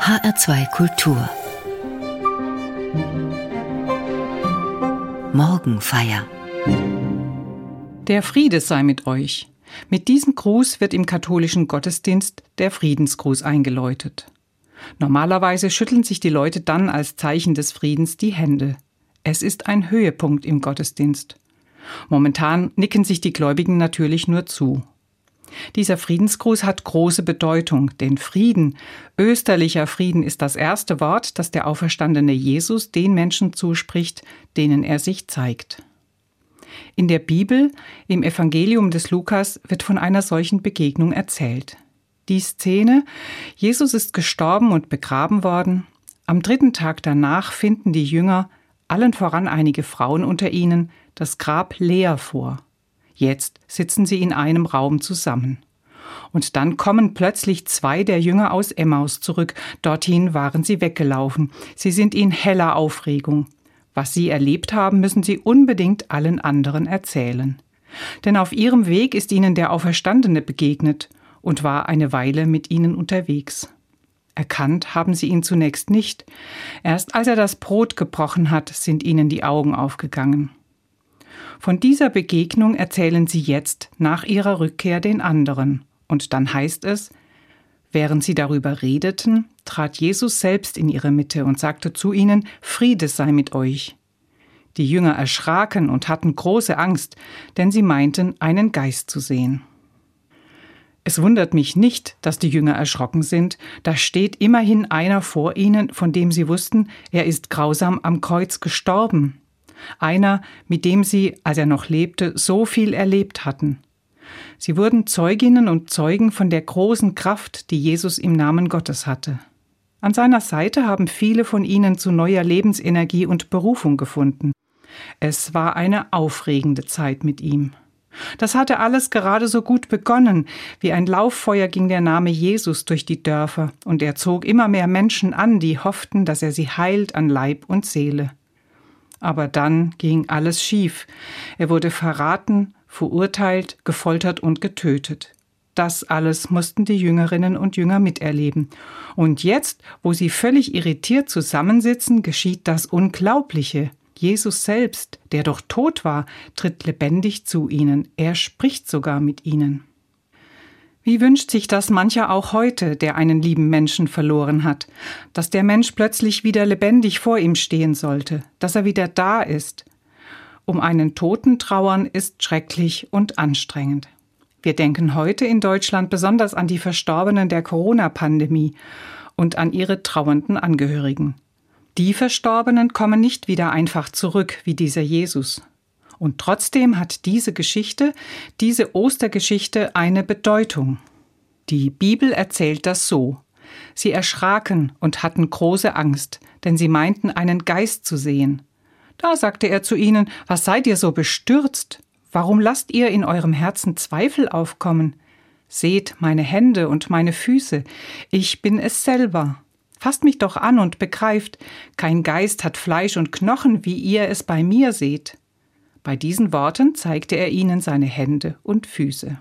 HR2 Kultur Morgenfeier Der Friede sei mit euch. Mit diesem Gruß wird im katholischen Gottesdienst der Friedensgruß eingeläutet. Normalerweise schütteln sich die Leute dann als Zeichen des Friedens die Hände. Es ist ein Höhepunkt im Gottesdienst. Momentan nicken sich die Gläubigen natürlich nur zu. Dieser Friedensgruß hat große Bedeutung, denn Frieden, österlicher Frieden ist das erste Wort, das der auferstandene Jesus den Menschen zuspricht, denen er sich zeigt. In der Bibel, im Evangelium des Lukas, wird von einer solchen Begegnung erzählt. Die Szene, Jesus ist gestorben und begraben worden, am dritten Tag danach finden die Jünger, allen voran einige Frauen unter ihnen, das Grab leer vor. Jetzt sitzen sie in einem Raum zusammen. Und dann kommen plötzlich zwei der Jünger aus Emmaus zurück. Dorthin waren sie weggelaufen. Sie sind in heller Aufregung. Was sie erlebt haben, müssen sie unbedingt allen anderen erzählen. Denn auf ihrem Weg ist ihnen der Auferstandene begegnet und war eine Weile mit ihnen unterwegs. Erkannt haben sie ihn zunächst nicht. Erst als er das Brot gebrochen hat, sind ihnen die Augen aufgegangen. Von dieser Begegnung erzählen sie jetzt nach ihrer Rückkehr den anderen. Und dann heißt es, während sie darüber redeten, trat Jesus selbst in ihre Mitte und sagte zu ihnen, Friede sei mit euch. Die Jünger erschraken und hatten große Angst, denn sie meinten, einen Geist zu sehen. Es wundert mich nicht, dass die Jünger erschrocken sind, da steht immerhin einer vor ihnen, von dem sie wussten, er ist grausam am Kreuz gestorben einer, mit dem sie, als er noch lebte, so viel erlebt hatten. Sie wurden Zeuginnen und Zeugen von der großen Kraft, die Jesus im Namen Gottes hatte. An seiner Seite haben viele von ihnen zu neuer Lebensenergie und Berufung gefunden. Es war eine aufregende Zeit mit ihm. Das hatte alles gerade so gut begonnen. Wie ein Lauffeuer ging der Name Jesus durch die Dörfer, und er zog immer mehr Menschen an, die hofften, dass er sie heilt an Leib und Seele. Aber dann ging alles schief. Er wurde verraten, verurteilt, gefoltert und getötet. Das alles mussten die Jüngerinnen und Jünger miterleben. Und jetzt, wo sie völlig irritiert zusammensitzen, geschieht das Unglaubliche. Jesus selbst, der doch tot war, tritt lebendig zu ihnen. Er spricht sogar mit ihnen. Wie wünscht sich das mancher auch heute, der einen lieben Menschen verloren hat, dass der Mensch plötzlich wieder lebendig vor ihm stehen sollte, dass er wieder da ist. Um einen Toten trauern ist schrecklich und anstrengend. Wir denken heute in Deutschland besonders an die Verstorbenen der Corona-Pandemie und an ihre trauernden Angehörigen. Die Verstorbenen kommen nicht wieder einfach zurück wie dieser Jesus. Und trotzdem hat diese Geschichte, diese Ostergeschichte eine Bedeutung. Die Bibel erzählt das so. Sie erschraken und hatten große Angst, denn sie meinten einen Geist zu sehen. Da sagte er zu ihnen, was seid ihr so bestürzt? Warum lasst ihr in eurem Herzen Zweifel aufkommen? Seht meine Hände und meine Füße, ich bin es selber. Fasst mich doch an und begreift, kein Geist hat Fleisch und Knochen, wie ihr es bei mir seht. Bei diesen Worten zeigte er ihnen seine Hände und Füße.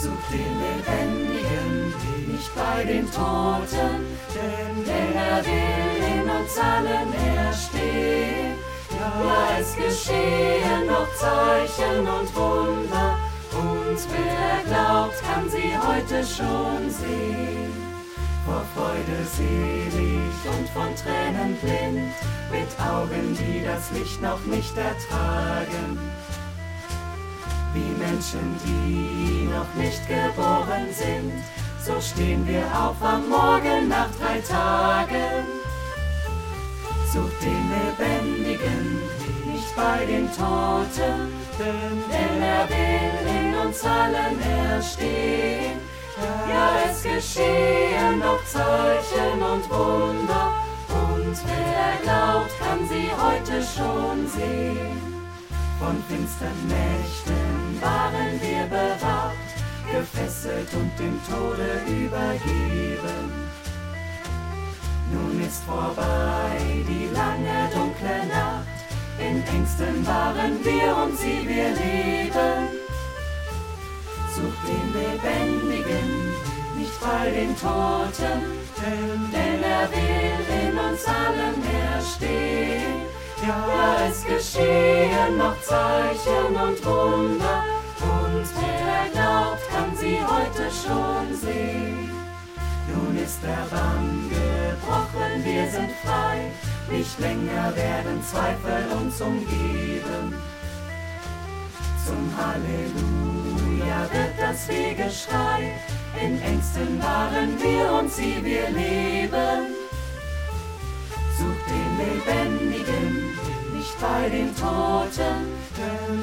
Such den Lebendigen, nicht bei den Toten, denn er will in uns allen erstehen. Ja, es geschehen noch Zeichen und Wunder und wer glaubt, kann sie heute schon sehen. Vor Freude selig und von Tränen blind, mit Augen, die das Licht noch nicht ertragen. Wie Menschen, die noch nicht geboren sind, so stehen wir auf am Morgen nach drei Tagen. Such den Lebendigen, nicht bei den Toten, denn er will in uns allen erstehen. Ja, es geschehen noch Zeichen und Wunder, und wer glaubt, kann sie heute schon sehen. Von finstern Nächten waren wir bewahrt, gefesselt und dem Tode übergeben. Nun ist vorbei die lange dunkle Nacht, in Ängsten waren wir und sie wir leben. Sucht den Lebendigen, nicht bei den Toten, denn er will in uns allen erstehen. Ja, es geschehen noch Zeichen und Wunder, und wer glaubt, kann sie heute schon sehen. Nun ist der Bann gebrochen, wir sind frei, nicht länger werden Zweifel uns umgeben. Zum Halleluja wird das Wegeschrei, in Ängsten waren wir und sie wir leben. Sucht den Lebendigen, nicht bei den Toten,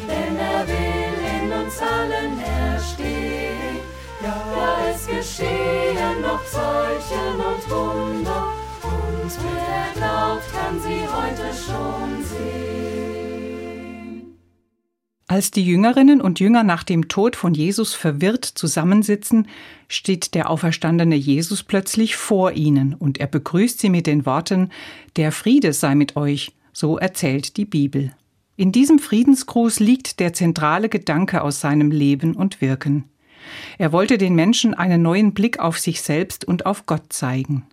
denn er will in uns allen erstehen. Ja, es geschehen noch Zeichen und Wunder, und wer glaubt, kann sie heute schon sehen. Als die Jüngerinnen und Jünger nach dem Tod von Jesus verwirrt zusammensitzen, steht der auferstandene Jesus plötzlich vor ihnen und er begrüßt sie mit den Worten Der Friede sei mit euch, so erzählt die Bibel. In diesem Friedensgruß liegt der zentrale Gedanke aus seinem Leben und Wirken. Er wollte den Menschen einen neuen Blick auf sich selbst und auf Gott zeigen.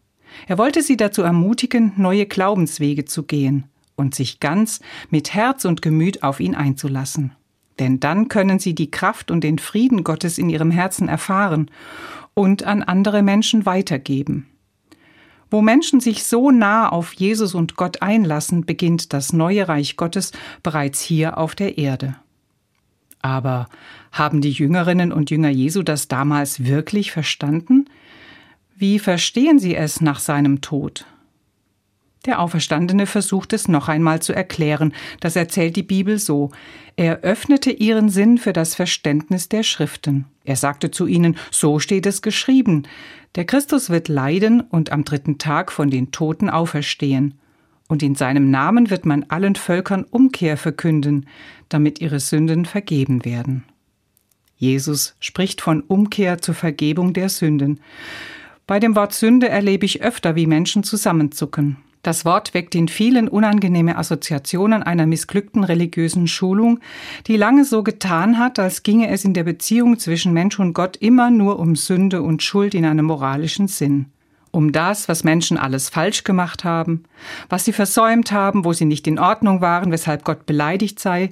Er wollte sie dazu ermutigen, neue Glaubenswege zu gehen und sich ganz mit Herz und Gemüt auf ihn einzulassen. Denn dann können sie die Kraft und den Frieden Gottes in ihrem Herzen erfahren und an andere Menschen weitergeben. Wo Menschen sich so nah auf Jesus und Gott einlassen, beginnt das neue Reich Gottes bereits hier auf der Erde. Aber haben die Jüngerinnen und Jünger Jesu das damals wirklich verstanden? Wie verstehen sie es nach seinem Tod? Der Auferstandene versucht es noch einmal zu erklären. Das erzählt die Bibel so. Er öffnete ihren Sinn für das Verständnis der Schriften. Er sagte zu ihnen, so steht es geschrieben. Der Christus wird leiden und am dritten Tag von den Toten auferstehen. Und in seinem Namen wird man allen Völkern Umkehr verkünden, damit ihre Sünden vergeben werden. Jesus spricht von Umkehr zur Vergebung der Sünden. Bei dem Wort Sünde erlebe ich öfter, wie Menschen zusammenzucken. Das Wort weckt in vielen unangenehme Assoziationen einer missglückten religiösen Schulung, die lange so getan hat, als ginge es in der Beziehung zwischen Mensch und Gott immer nur um Sünde und Schuld in einem moralischen Sinn. Um das, was Menschen alles falsch gemacht haben, was sie versäumt haben, wo sie nicht in Ordnung waren, weshalb Gott beleidigt sei.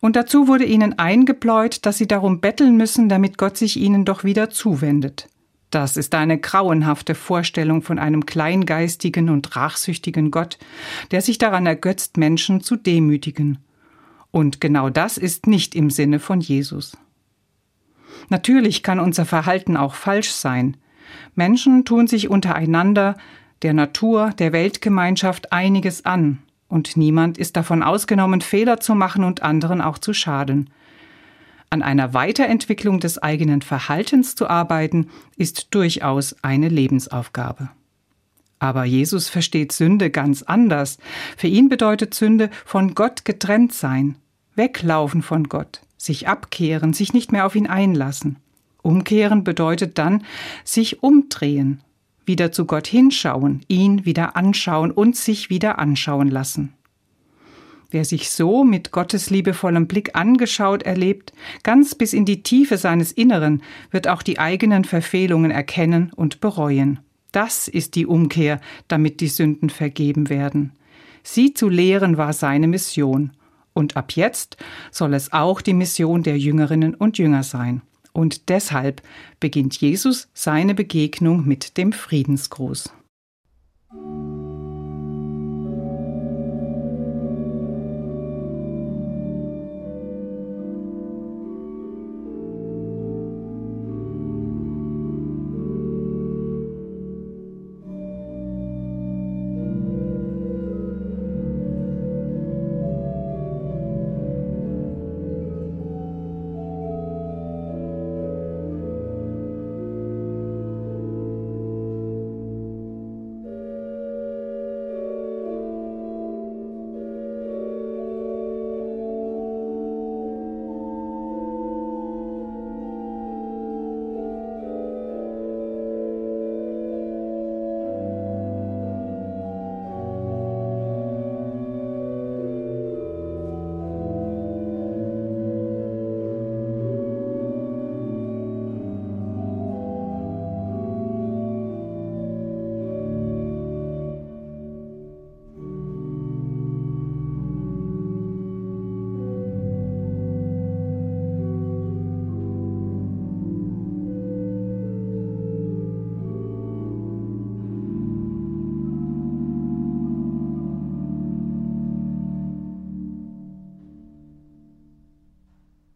Und dazu wurde ihnen eingebläut, dass sie darum betteln müssen, damit Gott sich ihnen doch wieder zuwendet. Das ist eine grauenhafte Vorstellung von einem kleingeistigen und rachsüchtigen Gott, der sich daran ergötzt, Menschen zu demütigen. Und genau das ist nicht im Sinne von Jesus. Natürlich kann unser Verhalten auch falsch sein. Menschen tun sich untereinander, der Natur, der Weltgemeinschaft einiges an, und niemand ist davon ausgenommen, Fehler zu machen und anderen auch zu schaden. An einer Weiterentwicklung des eigenen Verhaltens zu arbeiten, ist durchaus eine Lebensaufgabe. Aber Jesus versteht Sünde ganz anders. Für ihn bedeutet Sünde von Gott getrennt sein, weglaufen von Gott, sich abkehren, sich nicht mehr auf ihn einlassen. Umkehren bedeutet dann sich umdrehen, wieder zu Gott hinschauen, ihn wieder anschauen und sich wieder anschauen lassen. Wer sich so mit Gottes liebevollem Blick angeschaut erlebt, ganz bis in die Tiefe seines Inneren, wird auch die eigenen Verfehlungen erkennen und bereuen. Das ist die Umkehr, damit die Sünden vergeben werden. Sie zu lehren war seine Mission. Und ab jetzt soll es auch die Mission der Jüngerinnen und Jünger sein. Und deshalb beginnt Jesus seine Begegnung mit dem Friedensgruß.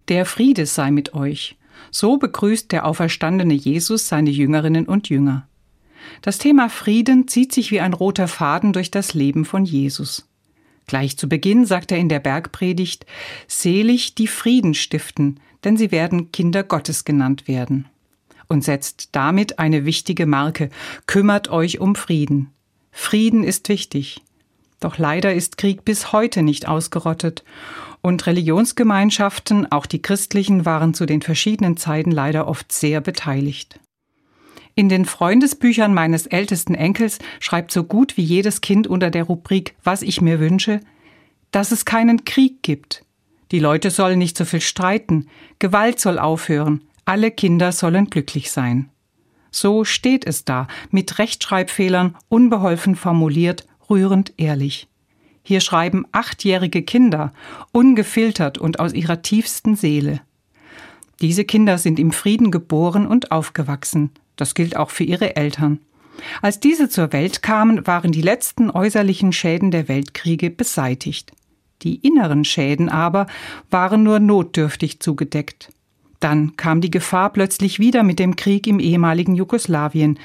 Der Friede sei mit euch. So begrüßt der auferstandene Jesus seine Jüngerinnen und Jünger. Das Thema Frieden zieht sich wie ein roter Faden durch das Leben von Jesus. Gleich zu Beginn sagt er in der Bergpredigt, Selig die Frieden stiften, denn sie werden Kinder Gottes genannt werden. Und setzt damit eine wichtige Marke, kümmert euch um Frieden. Frieden ist wichtig. Doch leider ist Krieg bis heute nicht ausgerottet und Religionsgemeinschaften, auch die christlichen, waren zu den verschiedenen Zeiten leider oft sehr beteiligt. In den Freundesbüchern meines ältesten Enkels schreibt so gut wie jedes Kind unter der Rubrik Was ich mir wünsche, dass es keinen Krieg gibt. Die Leute sollen nicht so viel streiten, Gewalt soll aufhören, alle Kinder sollen glücklich sein. So steht es da, mit Rechtschreibfehlern, unbeholfen formuliert, rührend ehrlich. Hier schreiben achtjährige Kinder, ungefiltert und aus ihrer tiefsten Seele. Diese Kinder sind im Frieden geboren und aufgewachsen. Das gilt auch für ihre Eltern. Als diese zur Welt kamen, waren die letzten äußerlichen Schäden der Weltkriege beseitigt. Die inneren Schäden aber waren nur notdürftig zugedeckt. Dann kam die Gefahr plötzlich wieder mit dem Krieg im ehemaligen Jugoslawien.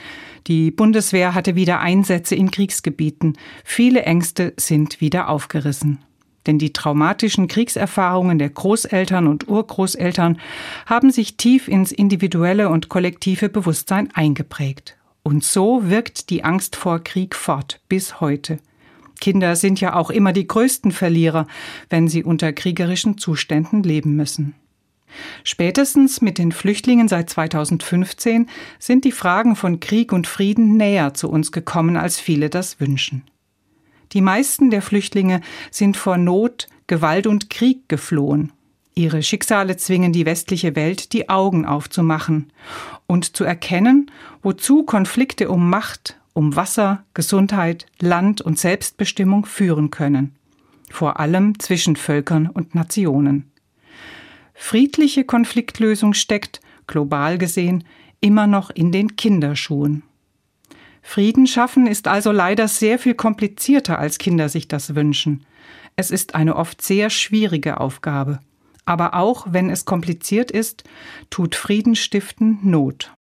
Die Bundeswehr hatte wieder Einsätze in Kriegsgebieten. Viele Ängste sind wieder aufgerissen. Denn die traumatischen Kriegserfahrungen der Großeltern und Urgroßeltern haben sich tief ins individuelle und kollektive Bewusstsein eingeprägt. Und so wirkt die Angst vor Krieg fort bis heute. Kinder sind ja auch immer die größten Verlierer, wenn sie unter kriegerischen Zuständen leben müssen. Spätestens mit den Flüchtlingen seit 2015 sind die Fragen von Krieg und Frieden näher zu uns gekommen, als viele das wünschen. Die meisten der Flüchtlinge sind vor Not, Gewalt und Krieg geflohen. Ihre Schicksale zwingen die westliche Welt, die Augen aufzumachen und zu erkennen, wozu Konflikte um Macht, um Wasser, Gesundheit, Land und Selbstbestimmung führen können, vor allem zwischen Völkern und Nationen. Friedliche Konfliktlösung steckt, global gesehen, immer noch in den Kinderschuhen. Frieden schaffen ist also leider sehr viel komplizierter, als Kinder sich das wünschen. Es ist eine oft sehr schwierige Aufgabe. Aber auch wenn es kompliziert ist, tut Frieden stiften Not.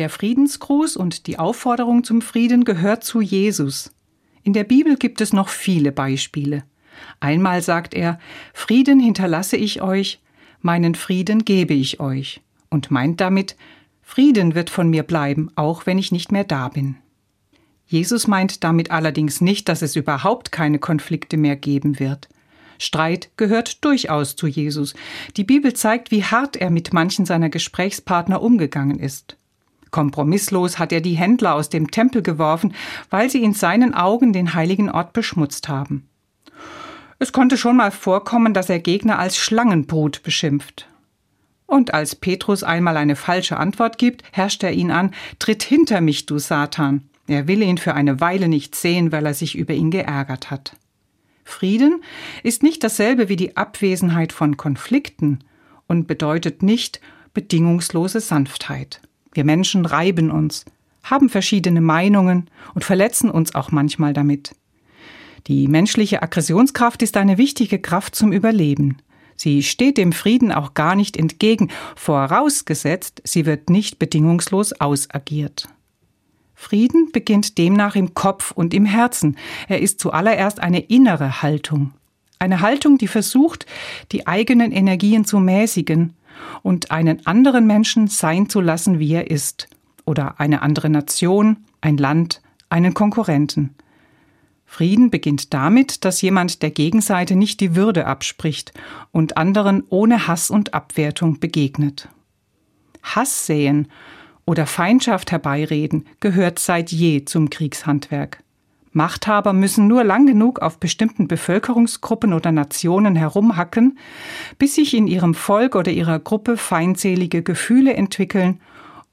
Der Friedensgruß und die Aufforderung zum Frieden gehört zu Jesus. In der Bibel gibt es noch viele Beispiele. Einmal sagt er, Frieden hinterlasse ich euch, meinen Frieden gebe ich euch, und meint damit, Frieden wird von mir bleiben, auch wenn ich nicht mehr da bin. Jesus meint damit allerdings nicht, dass es überhaupt keine Konflikte mehr geben wird. Streit gehört durchaus zu Jesus. Die Bibel zeigt, wie hart er mit manchen seiner Gesprächspartner umgegangen ist. Kompromisslos hat er die Händler aus dem Tempel geworfen, weil sie in seinen Augen den heiligen Ort beschmutzt haben. Es konnte schon mal vorkommen, dass er Gegner als Schlangenbrut beschimpft. Und als Petrus einmal eine falsche Antwort gibt, herrscht er ihn an, Tritt hinter mich, du Satan. Er will ihn für eine Weile nicht sehen, weil er sich über ihn geärgert hat. Frieden ist nicht dasselbe wie die Abwesenheit von Konflikten und bedeutet nicht bedingungslose Sanftheit. Wir Menschen reiben uns, haben verschiedene Meinungen und verletzen uns auch manchmal damit. Die menschliche Aggressionskraft ist eine wichtige Kraft zum Überleben. Sie steht dem Frieden auch gar nicht entgegen, vorausgesetzt, sie wird nicht bedingungslos ausagiert. Frieden beginnt demnach im Kopf und im Herzen. Er ist zuallererst eine innere Haltung. Eine Haltung, die versucht, die eigenen Energien zu mäßigen und einen anderen Menschen sein zu lassen, wie er ist. Oder eine andere Nation, ein Land, einen Konkurrenten. Frieden beginnt damit, dass jemand der Gegenseite nicht die Würde abspricht und anderen ohne Hass und Abwertung begegnet. Hass säen oder Feindschaft herbeireden gehört seit je zum Kriegshandwerk. Machthaber müssen nur lang genug auf bestimmten Bevölkerungsgruppen oder Nationen herumhacken, bis sich in ihrem Volk oder ihrer Gruppe feindselige Gefühle entwickeln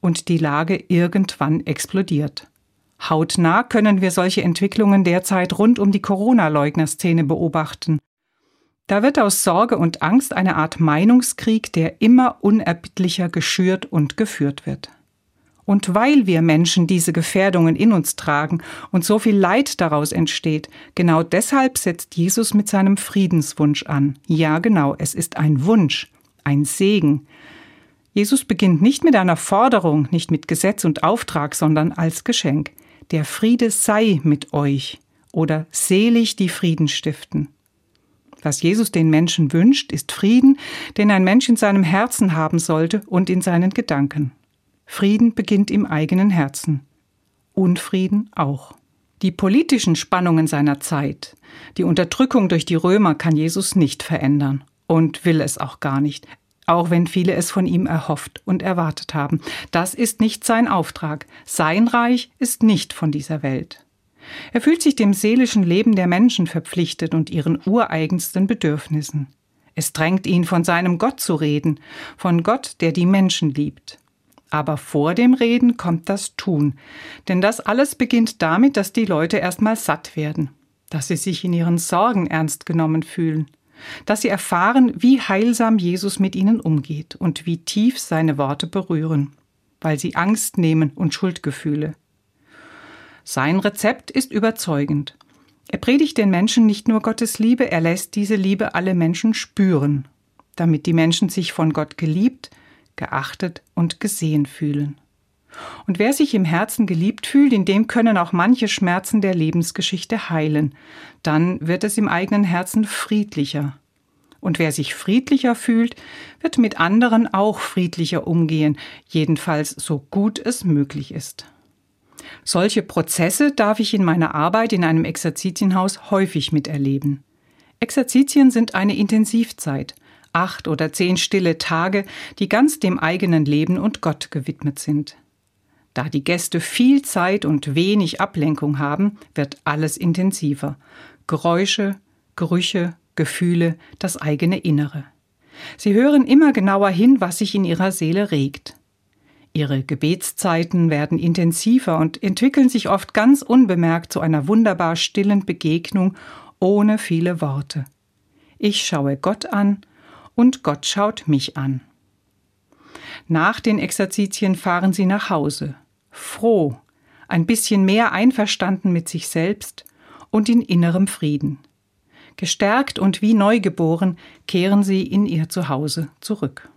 und die Lage irgendwann explodiert. Hautnah können wir solche Entwicklungen derzeit rund um die Corona-Leugner-Szene beobachten. Da wird aus Sorge und Angst eine Art Meinungskrieg, der immer unerbittlicher geschürt und geführt wird. Und weil wir Menschen diese Gefährdungen in uns tragen und so viel Leid daraus entsteht, genau deshalb setzt Jesus mit seinem Friedenswunsch an. Ja, genau, es ist ein Wunsch, ein Segen. Jesus beginnt nicht mit einer Forderung, nicht mit Gesetz und Auftrag, sondern als Geschenk. Der Friede sei mit euch oder selig die Frieden stiften. Was Jesus den Menschen wünscht, ist Frieden, den ein Mensch in seinem Herzen haben sollte und in seinen Gedanken. Frieden beginnt im eigenen Herzen. Unfrieden auch. Die politischen Spannungen seiner Zeit, die Unterdrückung durch die Römer kann Jesus nicht verändern und will es auch gar nicht, auch wenn viele es von ihm erhofft und erwartet haben. Das ist nicht sein Auftrag. Sein Reich ist nicht von dieser Welt. Er fühlt sich dem seelischen Leben der Menschen verpflichtet und ihren ureigensten Bedürfnissen. Es drängt ihn, von seinem Gott zu reden, von Gott, der die Menschen liebt. Aber vor dem Reden kommt das Tun. Denn das alles beginnt damit, dass die Leute erstmal satt werden, dass sie sich in ihren Sorgen ernst genommen fühlen, dass sie erfahren, wie heilsam Jesus mit ihnen umgeht und wie tief seine Worte berühren, weil sie Angst nehmen und Schuldgefühle. Sein Rezept ist überzeugend. Er predigt den Menschen nicht nur Gottes Liebe, er lässt diese Liebe alle Menschen spüren, damit die Menschen sich von Gott geliebt, geachtet und gesehen fühlen. Und wer sich im Herzen geliebt fühlt, in dem können auch manche Schmerzen der Lebensgeschichte heilen. Dann wird es im eigenen Herzen friedlicher. Und wer sich friedlicher fühlt, wird mit anderen auch friedlicher umgehen, jedenfalls so gut es möglich ist. Solche Prozesse darf ich in meiner Arbeit in einem Exerzitienhaus häufig miterleben. Exerzitien sind eine Intensivzeit – acht oder zehn stille Tage, die ganz dem eigenen Leben und Gott gewidmet sind. Da die Gäste viel Zeit und wenig Ablenkung haben, wird alles intensiver. Geräusche, Gerüche, Gefühle, das eigene Innere. Sie hören immer genauer hin, was sich in ihrer Seele regt. Ihre Gebetszeiten werden intensiver und entwickeln sich oft ganz unbemerkt zu einer wunderbar stillen Begegnung ohne viele Worte. Ich schaue Gott an und Gott schaut mich an. Nach den Exerzitien fahren sie nach Hause, froh, ein bisschen mehr einverstanden mit sich selbst und in innerem Frieden. Gestärkt und wie neugeboren kehren sie in ihr Zuhause zurück.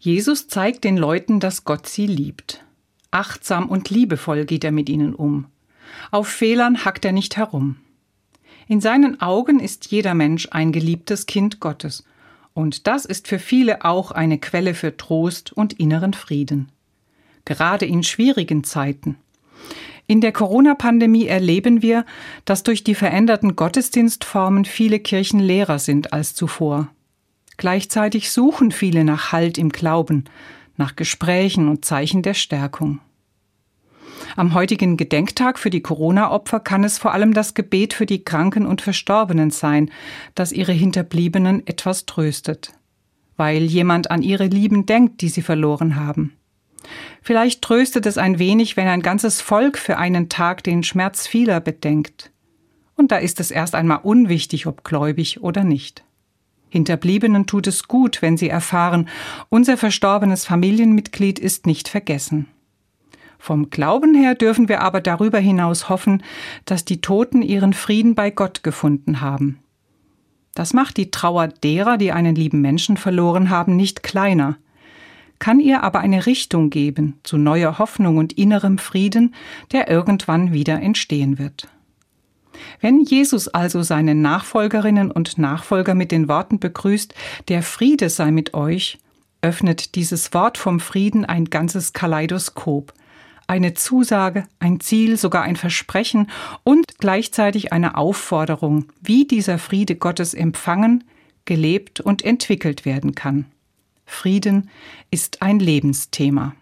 Jesus zeigt den Leuten, dass Gott sie liebt. Achtsam und liebevoll geht er mit ihnen um. Auf Fehlern hackt er nicht herum. In seinen Augen ist jeder Mensch ein geliebtes Kind Gottes, und das ist für viele auch eine Quelle für Trost und inneren Frieden. Gerade in schwierigen Zeiten. In der Corona-Pandemie erleben wir, dass durch die veränderten Gottesdienstformen viele Kirchen leerer sind als zuvor. Gleichzeitig suchen viele nach Halt im Glauben, nach Gesprächen und Zeichen der Stärkung. Am heutigen Gedenktag für die Corona-Opfer kann es vor allem das Gebet für die Kranken und Verstorbenen sein, das ihre Hinterbliebenen etwas tröstet, weil jemand an ihre Lieben denkt, die sie verloren haben. Vielleicht tröstet es ein wenig, wenn ein ganzes Volk für einen Tag den Schmerz vieler bedenkt. Und da ist es erst einmal unwichtig, ob gläubig oder nicht. Hinterbliebenen tut es gut, wenn sie erfahren, unser verstorbenes Familienmitglied ist nicht vergessen. Vom Glauben her dürfen wir aber darüber hinaus hoffen, dass die Toten ihren Frieden bei Gott gefunden haben. Das macht die Trauer derer, die einen lieben Menschen verloren haben, nicht kleiner, kann ihr aber eine Richtung geben zu neuer Hoffnung und innerem Frieden, der irgendwann wieder entstehen wird. Wenn Jesus also seine Nachfolgerinnen und Nachfolger mit den Worten begrüßt, der Friede sei mit euch, öffnet dieses Wort vom Frieden ein ganzes Kaleidoskop, eine Zusage, ein Ziel, sogar ein Versprechen und gleichzeitig eine Aufforderung, wie dieser Friede Gottes empfangen, gelebt und entwickelt werden kann. Frieden ist ein Lebensthema.